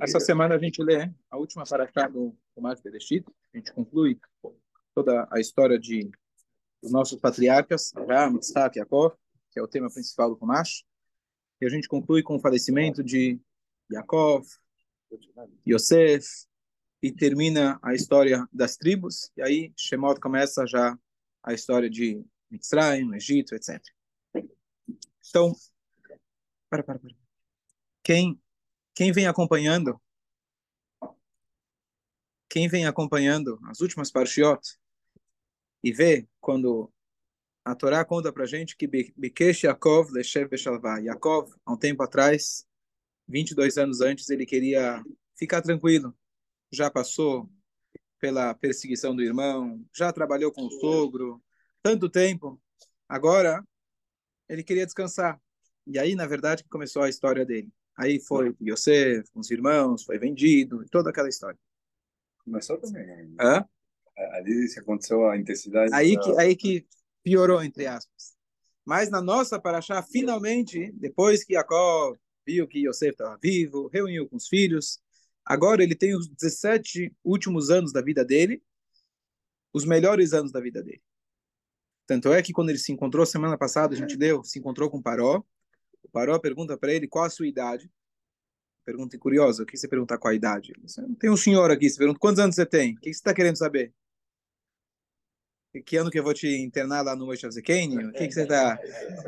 Essa semana a gente lê a última paraxá do Tomás Bereshit. A gente conclui toda a história de dos nossos patriarcas, Abraham, Isaac Jacob, que é o tema principal do Tomás. E a gente conclui com o falecimento de Yaakov, Yosef, e termina a história das tribos. E aí Shemot começa já a história de Mitzrayim, Egito, etc. Então, para, para, para. Quem, quem vem acompanhando, quem vem acompanhando as últimas parshiot e vê quando a Torá conta para gente que Bikesh Yaakov Leshev Beshalvah. Yaakov, há um tempo atrás, 22 anos antes, ele queria ficar tranquilo. Já passou pela perseguição do irmão, já trabalhou com o sogro, tanto tempo. Agora, ele queria descansar. E aí, na verdade, começou a história dele. Aí foi Yosef, com os irmãos, foi vendido, toda aquela história. Começou também. Né? Hã? Ali se aconteceu a intensidade. Aí da... que, aí que piorou, entre aspas. Mas na nossa paraxá, finalmente, depois que Jacob viu que Yosef estava vivo, reuniu com os filhos, agora ele tem os 17 últimos anos da vida dele, os melhores anos da vida dele. Tanto é que quando ele se encontrou semana passada, a gente deu, se encontrou com o Paró, Paró pergunta para ele qual a sua idade. Pergunta curiosa, o que você pergunta qual a idade? Tem um senhor aqui, você pergunta quantos anos você tem? O que você está querendo saber? Que ano que eu vou te internar lá no Moshe Zekeni? O que, que você tá?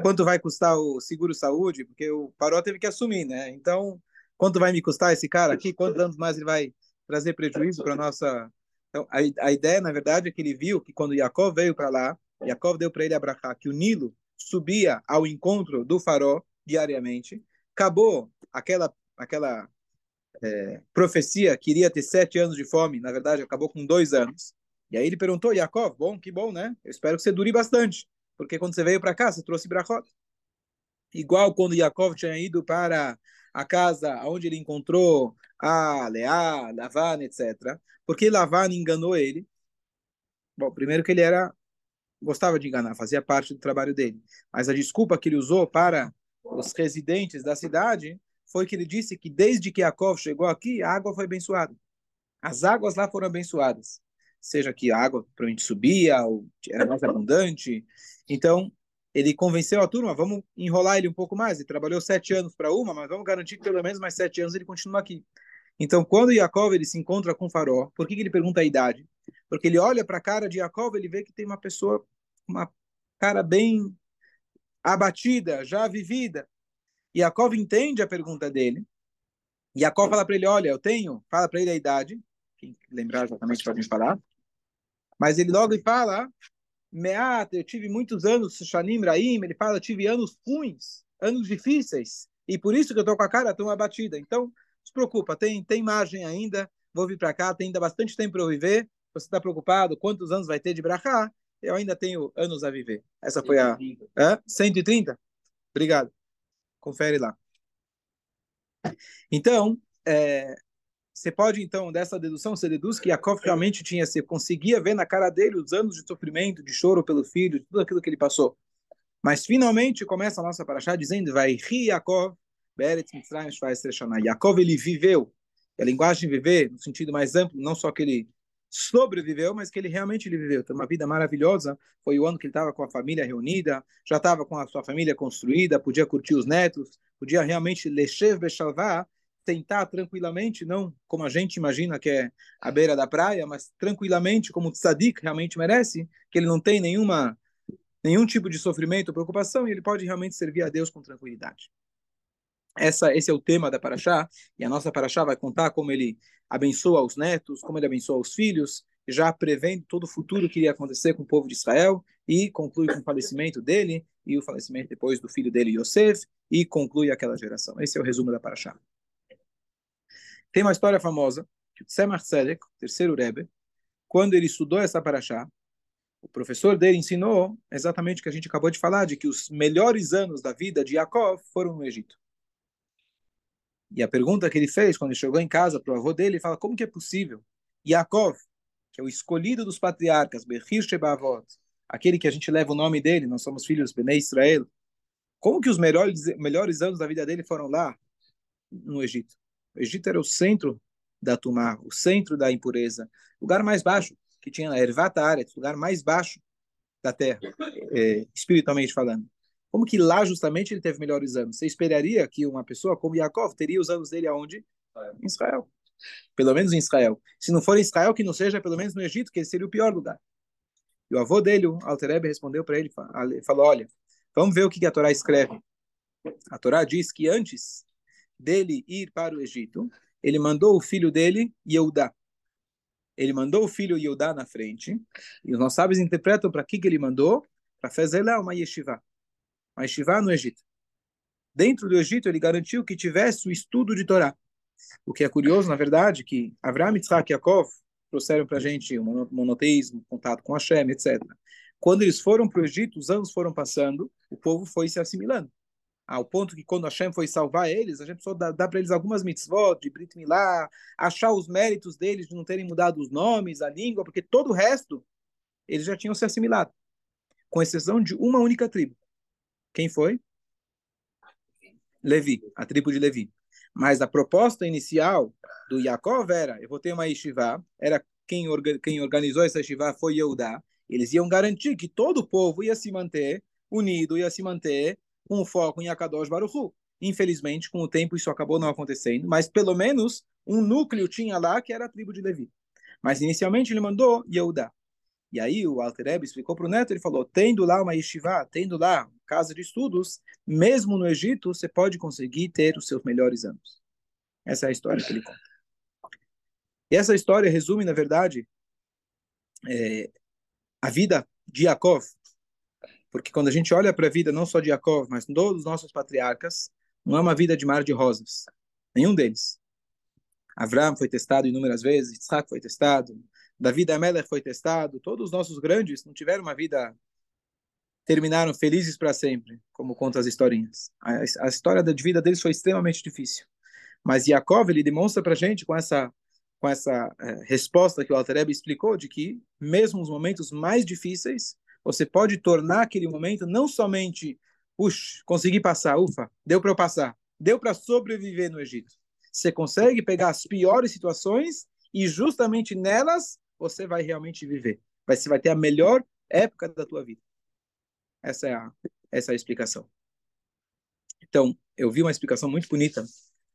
Quanto vai custar o seguro saúde? Porque o Paró teve que assumir, né? Então, quanto vai me custar esse cara aqui? Quantos anos mais ele vai trazer prejuízo para nossa? Então, a, a ideia, na verdade, é que ele viu que quando Jacó veio para lá, Jacó deu para ele abraçar que o Nilo subia ao encontro do Faró diariamente. Acabou aquela aquela é, profecia que iria ter sete anos de fome, na verdade acabou com dois anos. E aí ele perguntou, Yaakov, bom, que bom, né? Eu espero que você dure bastante, porque quando você veio para cá, você trouxe brachot. Igual quando Yaakov tinha ido para a casa onde ele encontrou a Leá, Lavan, etc. Porque Lavan enganou ele. Bom, primeiro que ele era gostava de enganar, fazia parte do trabalho dele. Mas a desculpa que ele usou para os residentes da cidade foi que ele disse que desde que Yaakov chegou aqui, a água foi abençoada. As águas lá foram abençoadas seja que a água provavelmente subia, ou era mais abundante. Então, ele convenceu a turma, vamos enrolar ele um pouco mais. Ele trabalhou sete anos para uma, mas vamos garantir que pelo menos mais sete anos ele continua aqui. Então, quando Yaakov ele se encontra com Faró, por que, que ele pergunta a idade? Porque ele olha para a cara de Yaakov, ele vê que tem uma pessoa, uma cara bem abatida, já vivida. Yaakov entende a pergunta dele. Yaakov fala para ele, olha, eu tenho, fala para ele a idade. Quem lembrar exatamente pode me falar. Mas ele logo fala, Meat, eu tive muitos anos, Shanim Raim, ele fala, eu tive anos ruins, anos difíceis, e por isso que eu estou com a cara tão abatida. Então, se preocupa, tem, tem margem ainda, vou vir para cá, tem ainda bastante tempo para eu viver. Você está preocupado quantos anos vai ter de brachá? Eu ainda tenho anos a viver. Essa foi a... 130. Hã? 130? Obrigado. Confere lá. Então, é, você pode, então, dessa dedução, você deduz que Yaakov realmente tinha, você conseguia ver na cara dele os anos de sofrimento, de choro pelo filho, de tudo aquilo que ele passou. Mas finalmente começa a nossa paraxá dizendo, vai ri Yaakov, Beretz Mitzrayim Shvai Yaakov, ele viveu, a linguagem viver, no sentido mais amplo, não só que ele sobreviveu, mas que ele realmente viveu. Tem uma vida maravilhosa. Foi o ano que ele estava com a família reunida, já estava com a sua família construída, podia curtir os netos, podia realmente lechev bechalvá, tentar tranquilamente, não como a gente imagina que é a beira da praia, mas tranquilamente, como o tzadik realmente merece, que ele não tem nenhuma nenhum tipo de sofrimento ou preocupação e ele pode realmente servir a Deus com tranquilidade. Essa, esse é o tema da Paraxá, e a nossa Paraxá vai contar como ele abençoa os netos, como ele abençoa os filhos, já prevendo todo o futuro que iria acontecer com o povo de Israel, e conclui com o falecimento dele, e o falecimento depois do filho dele, Yosef, e conclui aquela geração. Esse é o resumo da Paraxá. Tem uma história famosa que o Tzemach Tzedek, terceiro Rebbe, quando ele estudou essa paraxá, o professor dele ensinou exatamente o que a gente acabou de falar, de que os melhores anos da vida de Yaakov foram no Egito. E a pergunta que ele fez quando ele chegou em casa para o avô dele, ele fala, como que é possível? Yaakov, que é o escolhido dos patriarcas, Bechir Shebavot, aquele que a gente leva o nome dele, nós somos filhos de Bnei Israel, como que os melhores, melhores anos da vida dele foram lá? no Egito. O Egito era o centro da Tumá, o centro da impureza, lugar mais baixo que tinha Ervat Aretz, lugar mais baixo da terra, é, espiritualmente falando. Como que lá justamente ele teve melhores anos? Você esperaria que uma pessoa como Yaakov teria os anos dele aonde? Em Israel. Pelo menos em Israel. Se não for em Israel, que não seja pelo menos no Egito, que seria o pior lugar. E o avô dele, o Alterebe, respondeu para ele, falou, olha, vamos ver o que a Torá escreve. A Torá diz que antes dele ir para o Egito, ele mandou o filho dele, Yehudá. Ele mandou o filho Yehudá na frente, e os nossos sábios interpretam para que, que ele mandou? Para fazer lá uma yeshiva uma yeshiva no Egito. Dentro do Egito, ele garantiu que tivesse o estudo de Torá. O que é curioso, na verdade, que Avraham, Yitzhak e Yaakov trouxeram para a gente o monoteísmo, contato com Hashem, etc. Quando eles foram para o Egito, os anos foram passando, o povo foi se assimilando. Ao ponto que quando Hashem foi salvar eles, a gente precisou dar, dar para eles algumas mitzvot, de Brit Milá, achar os méritos deles de não terem mudado os nomes, a língua, porque todo o resto eles já tinham se assimilado, com exceção de uma única tribo. Quem foi? Levi, a tribo de Levi. Mas a proposta inicial do Yaakov era, eu vou ter uma yeshiva, era quem, orga, quem organizou essa yeshiva foi Yehudá, eles iam garantir que todo o povo ia se manter unido, ia se manter com o foco em Akadosh Baruchu. Infelizmente, com o tempo isso acabou não acontecendo, mas pelo menos um núcleo tinha lá que era a tribo de Levi. Mas inicialmente ele mandou Yehudá. E aí o Alter Rebbe explicou para o neto, ele falou, tendo lá uma yeshiva, tendo lá casa de estudos, mesmo no Egito, você pode conseguir ter os seus melhores anos. Essa é a história que ele conta. E essa história resume, na verdade, é, a vida de Yaakov. Porque quando a gente olha para a vida não só de Yaakov, mas todos os nossos patriarcas, não é uma vida de mar de rosas. Nenhum deles. Avram foi testado inúmeras vezes, Isaac foi testado, Davi Amelech foi testado, todos os nossos grandes não tiveram uma vida terminaram felizes para sempre, como conta as historinhas. A, a, história da vida deles foi extremamente difícil. Mas Yaakov, ele demonstra para a gente com essa com essa é, resposta que o Alter explicou de que mesmo os momentos mais difíceis, você pode tornar aquele momento não somente, puxa, consegui passar, ufa, deu para eu passar, deu para sobreviver no Egito. Você consegue pegar as piores situações e justamente nelas você vai realmente viver. Você vai ter a melhor época da tua vida. Essa é a, essa é a explicação. Então, eu vi uma explicação muito bonita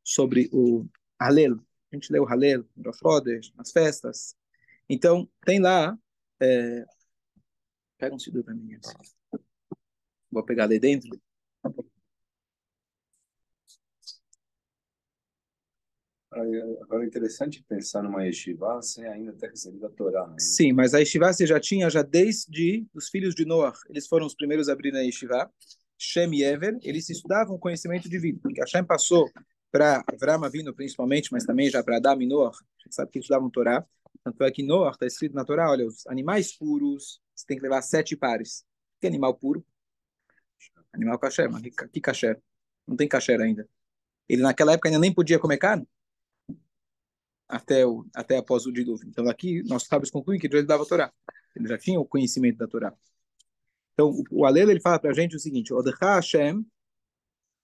sobre o Halel. A gente lê o Halel no Rosh nas festas. Então, tem lá... É... Pega um sidur para mim. Assim. Vou pegar ali dentro. Agora é interessante pensar numa yeshiva sem ainda ter recebido a Torá. Né? Sim, mas a yeshiva você já tinha já desde os filhos de Noah. Eles foram os primeiros a abrir a yeshiva. Shem e Ever, eles estudavam o conhecimento divino. Porque Hashem passou para Avram Avinu principalmente, mas também já para Adam e Noah. A gente sabe que estudavam Torá. Tanto é que Noah está escrito na Torá, olha, os animais puros, você tem que levar sete pares. Que animal puro? Animal kasher, mas que kasher? Não tem kasher ainda. Ele naquela época ainda nem podia comer carne até, o, até após o dilúvio. Então, aqui, nossos sábios concluem que Deus dava a Torá. Ele já tinha o conhecimento da Torá. Então, o, o ele fala para a gente o seguinte, Odecha Hashem,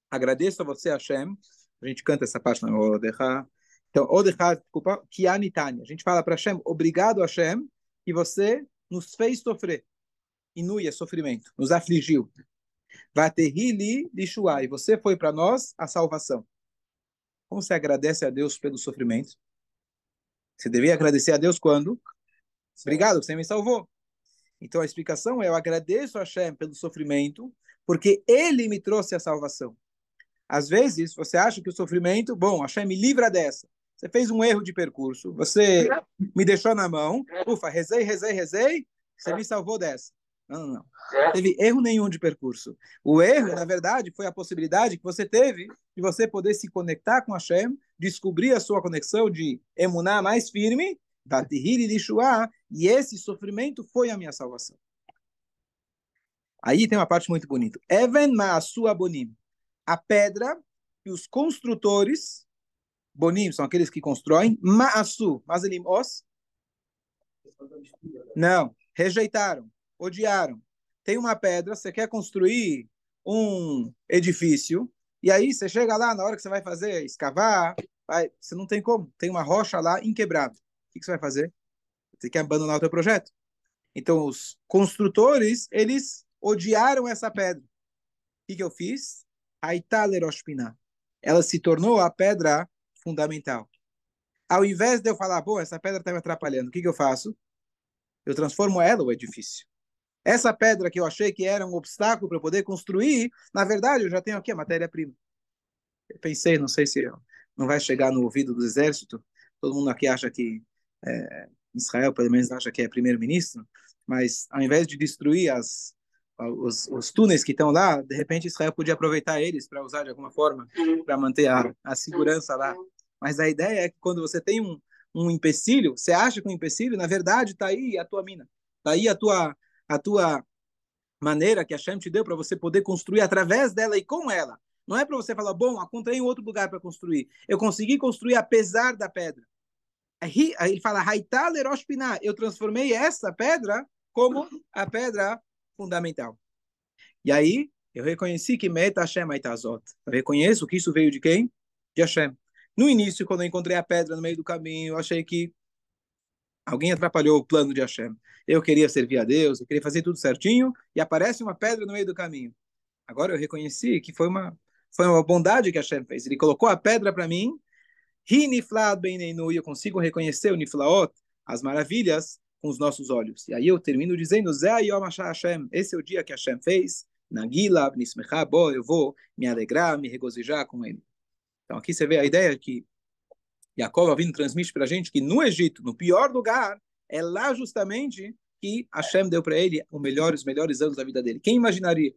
agradeço a você, Hashem, a gente canta essa parte, não, Odecha, então, Odecha, desculpa, Kianitani, a gente fala para Hashem, obrigado, Hashem, que você nos fez sofrer, inuia, sofrimento, nos afligiu. Vaterili Lishuá, e você foi para nós a salvação. Como você agradece a Deus pelo sofrimento? Você devia agradecer a Deus quando? Obrigado, você me salvou. Então a explicação é: eu agradeço a Hashem pelo sofrimento, porque ele me trouxe a salvação. Às vezes você acha que o sofrimento, bom, Hashem me livra dessa. Você fez um erro de percurso, você me deixou na mão, ufa, rezei, rezei, rezei, você me salvou dessa. Não, não, não. Não teve erro nenhum de percurso. O erro, na verdade, foi a possibilidade que você teve de você poder se conectar com Hashem, descobrir a sua conexão de emunar mais firme, Batihir e Lishua, e esse sofrimento foi a minha salvação. Aí tem uma parte muito bonita. Even Maasu Abonim. A pedra que os construtores, Bonim são aqueles que constroem, Maasu, Mazelim Os, não, rejeitaram odiaram. Tem uma pedra, você quer construir um edifício, E aí você chega lá, na hora que você vai fazer, escavar, vai, você não tem como. Tem uma rocha lá inquebrável. O que, você vai fazer? Você quer abandonar o teu projeto. Então, os construtores, eles odiaram essa pedra. O que, que eu fiz? Aitaleroshpina. Ela se tornou a pedra fundamental. Ao invés de eu falar, bom, essa pedra está me atrapalhando, o que, que eu faço? Eu transformo ela o edifício. Essa pedra que eu achei que era um obstáculo para poder construir, na verdade, eu já tenho aqui a matéria-prima. Eu pensei, não sei se não vai chegar no ouvido do exército. Todo mundo aqui acha que é, Israel, pelo menos, acha que é primeiro-ministro. Mas ao invés de destruir as, os, os túneis que estão lá, de repente Israel podia aproveitar eles para usar de alguma forma para manter a, a segurança lá. Mas a ideia é que quando você tem um, um empecilho, você acha que um empecilho, na verdade, está aí a tua mina, está aí a tua a tua maneira que a Shem te deu para você poder construir através dela e com ela. Não é para você falar, bom, encontrei um outro lugar para construir. Eu consegui construir apesar da pedra. Aí ele fala, eu transformei essa pedra como a pedra fundamental. E aí eu reconheci que Meta Hashem Aitazot. Eu reconheço que isso veio de quem? De Hashem. No início, quando eu encontrei a pedra no meio do caminho, eu achei que alguém atrapalhou o plano de Hashem. Eu queria servir a Deus, eu queria fazer tudo certinho, e aparece uma pedra no meio do caminho. Agora eu reconheci que foi uma, foi uma bondade que Hashem fez. Ele colocou a pedra para mim, e eu consigo reconhecer o Niflaot, as maravilhas, com os nossos olhos. E aí eu termino dizendo, Hashem, esse é o dia que Hashem fez, Nagila, eu vou me alegrar, me regozijar com ele. Então aqui você vê a ideia que Jacob vindo transmite para a gente que no Egito, no pior lugar, é lá justamente que Hashem deu para ele os melhores, os melhores anos da vida dele. Quem imaginaria?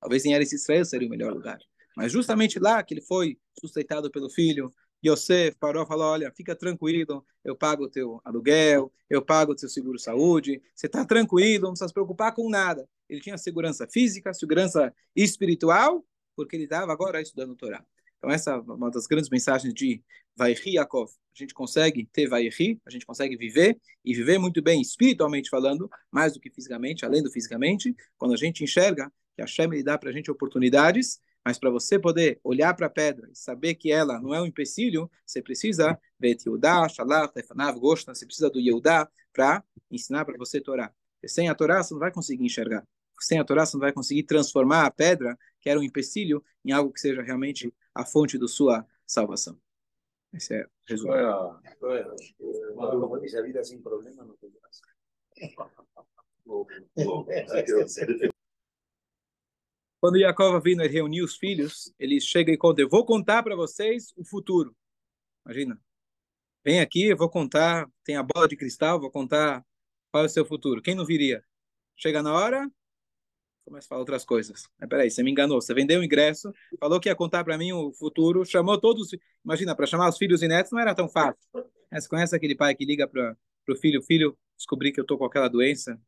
Talvez em Eretz Israel seria o melhor lugar. Mas justamente lá que ele foi sustentado pelo filho, Yosef parou e falou, olha, fica tranquilo, eu pago o teu aluguel, eu pago o teu seguro-saúde, você está tranquilo, não precisa se preocupar com nada. Ele tinha segurança física, segurança espiritual, porque ele estava agora estudando o Torá. Então essa é uma das grandes mensagens de Vaihi Yaakov. A gente consegue ter Vaihi, a gente consegue viver, e viver muito bem espiritualmente falando, mais do que fisicamente, além do fisicamente, quando a gente enxerga que a Shem dá para a gente oportunidades, mas para você poder olhar para a pedra e saber que ela não é um empecilho, você precisa Bet Yudá, Shalach, Tefanav, Goshna, você precisa do Yehudá para ensinar para você Torá. E sem a Torá você não vai conseguir enxergar. Sem a Torá você não vai conseguir transformar a pedra, que era um empecilho, em algo que seja realmente a fonte da sua salvação. Esse é o resumo. Como diz a vida sem problema, não tem graça. Quando Jacob vindo reunir os filhos, ele chega e conta: Eu vou contar para vocês o futuro. Imagina. Vem aqui, eu vou contar. Tem a bola de cristal, vou contar qual é o seu futuro. Quem não viria? Chega na hora, começa a falar outras coisas. Mas peraí, você me enganou. Você vendeu o ingresso, falou que ia contar para mim o futuro, chamou todos. Imagina, para chamar os filhos e netos não era tão fácil. Você conhece aquele pai que liga para o filho: Filho, descobri que eu tô com aquela doença.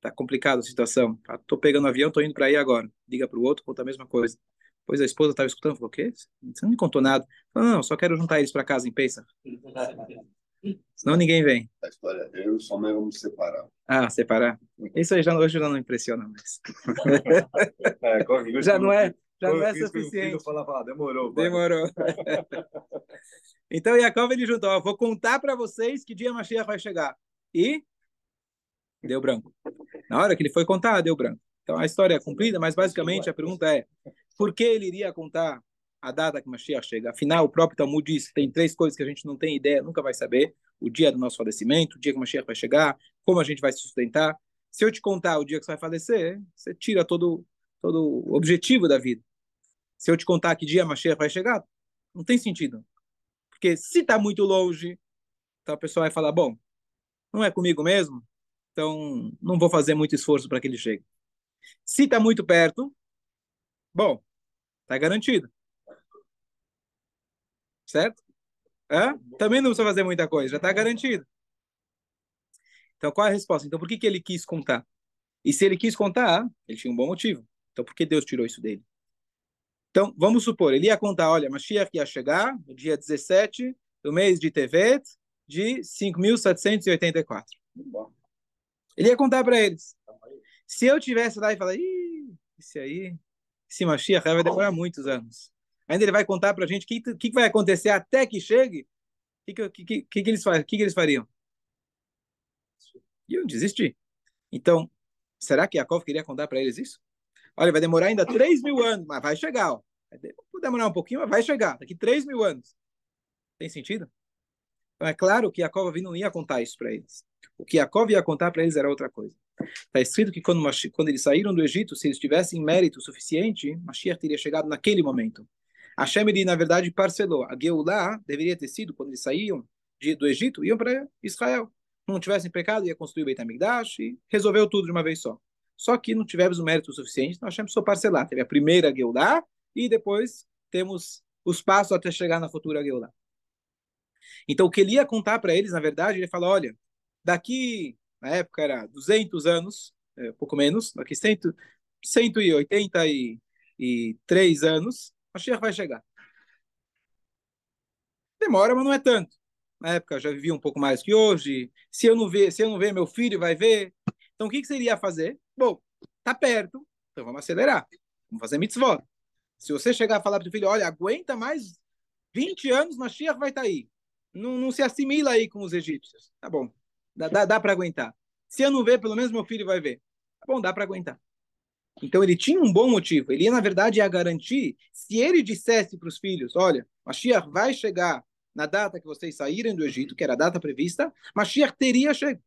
Tá complicada a situação. Tá, tô pegando um avião, tô indo para aí agora. Liga para o outro, conta a mesma coisa. Depois a esposa estava escutando, falou: O quê? Você não me contou nada. Falou, não, só quero juntar eles para casa em Pensa. Senão ninguém vem. A história eu só mãe vamos separar. Ah, separar. Isso aí já, hoje já não impressiona mais. é, já não é, já não é suficiente. Falar, falar, demorou. Demorou. então, Jacob ele juntou, ó, vou contar para vocês que dia Mashiach vai chegar. E deu branco. Na hora que ele foi contar, deu branco. Então, a história é cumprida, mas basicamente a pergunta é, por que ele iria contar a data que Mashiach chega. Afinal, o próprio Talmud diz que tem três coisas que a gente não tem ideia, nunca vai saber. O dia do nosso falecimento, o dia que Mashiach vai chegar, como a gente vai se sustentar. Se eu te contar o dia que você vai falecer, você tira todo, todo o objetivo da vida. Se eu te contar que dia Mashiach vai chegar, não tem sentido. Porque se está muito longe, então a pessoa vai falar, bom, não é comigo mesmo, então não vou fazer muito esforço para que ele chegue. Se está muito perto, bom, está garantido certo? Hã? Também não precisa fazer muita coisa, já está garantido. Então, qual é a resposta? Então, por que, que ele quis contar? E se ele quis contar, ele tinha um bom motivo. Então, por que Deus tirou isso dele? Então, vamos supor, ele ia contar, olha, Mashiach ia chegar no dia 17 do mês de Tevet de 5.784. Ele ia contar para eles. Se eu tivesse lá e falar, ih, esse aí, esse Mashiach vai demorar muitos anos. Ainda ele vai contar para a gente o que, que, vai acontecer até que chegue. O que, que, que, que, eles, que, que eles fariam? Iam desistir. Então, será que Yaakov queria contar para eles isso? Olha, vai demorar ainda 3 mil anos, mas vai chegar. Vai demorar um pouquinho, mas vai chegar. Daqui 3 mil anos. Tem sentido? Então, é claro que Yaakov não ia contar isso para eles. O que Yaakov ia contar para eles era outra coisa. Está escrito que quando, quando eles saíram do Egito, se eles tivessem mérito suficiente, Mashiach teria chegado naquele momento. Hashem, ele, na verdade, parcelou. A Geulah deveria ter sido, quando eles saíam de, do Egito, iam para Israel. Não tivessem pecado, ia construir o Beit HaMikdash e resolveu tudo de uma vez só. Só que não tivemos o mérito suficiente, então Hashem precisou parcelar. Teve a primeira Geulah e depois temos os passos até chegar na futura Geulah. Então, o que ele ia contar para eles, na verdade, ele fala, olha, daqui, na época era 200 anos, é, pouco menos, daqui 100, 183 anos, Mashiach vai chegar. Demora, mas não é tanto. Na época já vivia um pouco mais que hoje. Se eu não ver, se eu não ver, meu filho vai ver. Então o que, que seria fazer? Bom, tá perto, então vamos acelerar. Vamos fazer mitzvot. Se você chegar a falar para o filho, olha, aguenta mais 20 anos, Mashiach vai estar tá aí. Não, não se assimila aí com os egípcios. Tá bom, dá, dá, dá para aguentar. Se eu não ver, pelo menos meu filho vai ver. Tá bom, dá para aguentar. Então ele tinha um bom motivo. Ele, na verdade, ia garantir, se ele dissesse para os filhos, olha, Mashiach vai chegar na data que vocês saírem do Egito, que era a data prevista, Mashiach teria chegado.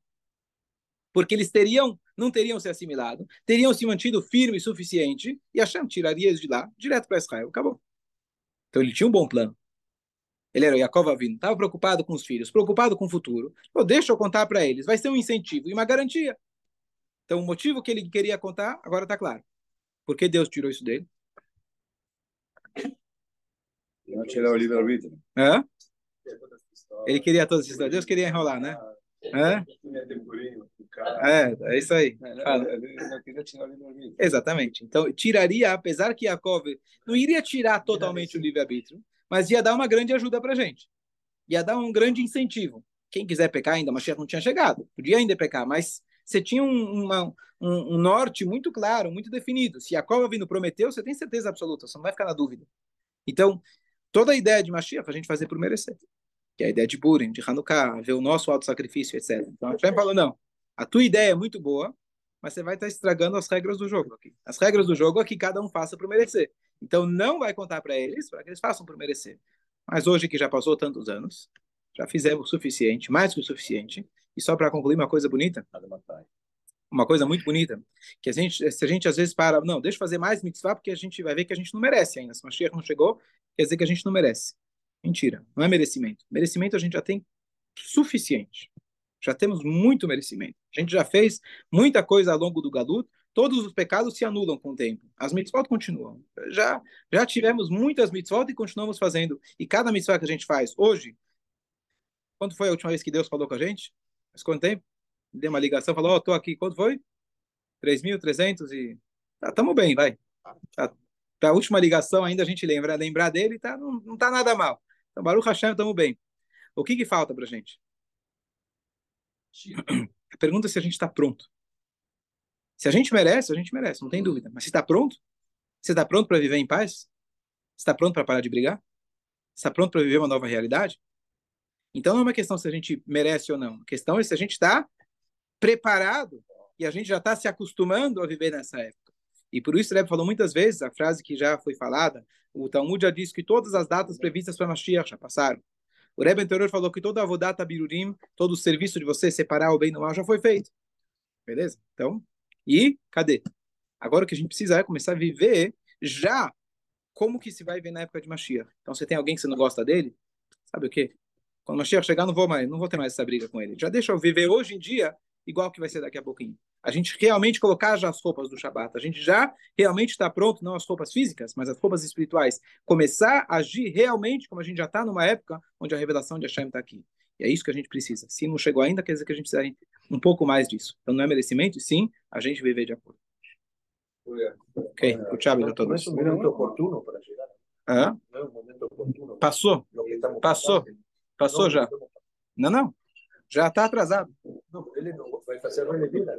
Porque eles teriam, não teriam se assimilado, teriam se mantido firme o suficiente, e Hashem tiraria eles de lá, direto para Israel. Acabou. Então ele tinha um bom plano. Ele era o Yaakov Avino, estava preocupado com os filhos, preocupado com o futuro. Oh, deixa eu contar para eles, vai ser um incentivo e uma garantia. Então, o motivo que ele queria contar, agora está claro. Por que Deus tirou isso dele? Não tirar o livre-arbítrio. Hã? Ele queria todas as histórias. Deus queria enrolar, né? Hã? É, é isso aí. Exatamente. Então, tiraria, apesar que Yaakov não iria tirar totalmente o livre-arbítrio, mas ia dar uma grande ajuda para gente. Ia dar um grande incentivo. Quem quiser pecar ainda, mas não tinha chegado. Podia ainda pecar, mas você tinha um, uma, um, um, norte muito claro, muito definido. Se Jacob vindo prometeu, você tem certeza absoluta, você não vai ficar na dúvida. Então, toda a ideia de Mashiach a gente fazer por merecer. Que é a ideia de Purim, de Hanukkah, ver o nosso auto-sacrifício, etc. Então, a gente falou, não, a tua ideia é muito boa, mas você vai estar estragando as regras do jogo aqui. As regras do jogo é que cada um faça por merecer. Então, não vai contar para eles, para que eles façam por merecer. Mas hoje que já passou tantos anos, já fizemos o suficiente, mais que o suficiente, e só para concluir uma coisa bonita, uma coisa muito bonita, que a gente, se a gente às vezes para, não, deixa eu fazer mais mitzvah, porque a gente vai ver que a gente não merece ainda. Se o Mashiach não chegou, quer dizer que a gente não merece. Mentira, não é merecimento. Merecimento a gente já tem suficiente. Já temos muito merecimento. A gente já fez muita coisa ao longo do Galut, todos os pecados se anulam com o tempo. As mitzvot continuam. Já, já tivemos muitas mitzvot e continuamos fazendo. E cada mitzvah que a gente faz hoje, quando foi a última vez que Deus falou com a gente? Faz quanto tempo? Deu uma ligação, falou, ó, oh, tô aqui, quanto foi? 3.300 e... Tá, tamo bem, vai. Tá, tá, a última ligação ainda a gente lembra, lembrar dele, tá, não, não tá nada mal. Então, Baruch Hashem, tamo bem. O que que falta pra gente? A pergunta é se a gente está pronto. Se a gente merece, a gente merece, não tem dúvida. Mas se está pronto? Você está pronto para viver em paz? Está pronto para parar de brigar? Está pronto para viver uma nova realidade? Então não é uma questão se a gente merece ou não. A questão é se a gente está preparado e a gente já está se acostumando a viver nessa época. E por isso o Rebbe falou muitas vezes, a frase que já foi falada, o Talmud já disse que todas as datas previstas para Mashiach já passaram. O Rebbe anterior falou que toda a Vodata Birurim, todo o serviço de você separar o bem do mal já foi feito. Beleza? Então, e cadê? Agora o que a gente precisa é começar a viver já como que se vai ver na época de Mashiach. Então, você tem alguém que você não gosta dele, sabe o quê? Quando Mashiach chegar, não vou mais, não vou ter mais essa briga com ele. Já deixa eu viver hoje em dia igual que vai ser daqui a pouquinho. A gente realmente colocar já as roupas do Shabat. A gente já realmente está pronto, não as roupas físicas, mas as roupas espirituais. Começar a agir realmente como a gente já está numa época onde a revelação de Hashem está aqui. E é isso que a gente precisa. Se não chegou ainda, quer dizer que a gente precisa um pouco mais disso. Então não é merecimento, sim, a gente viver de acordo. Ok, o Thiago já todos. Não é um momento oportuno para chegar. Ah? Não é um momento oportuno. Passou. Passou. Passou já. Não, não. Já está atrasado. Não, ele não vai fazer a vida.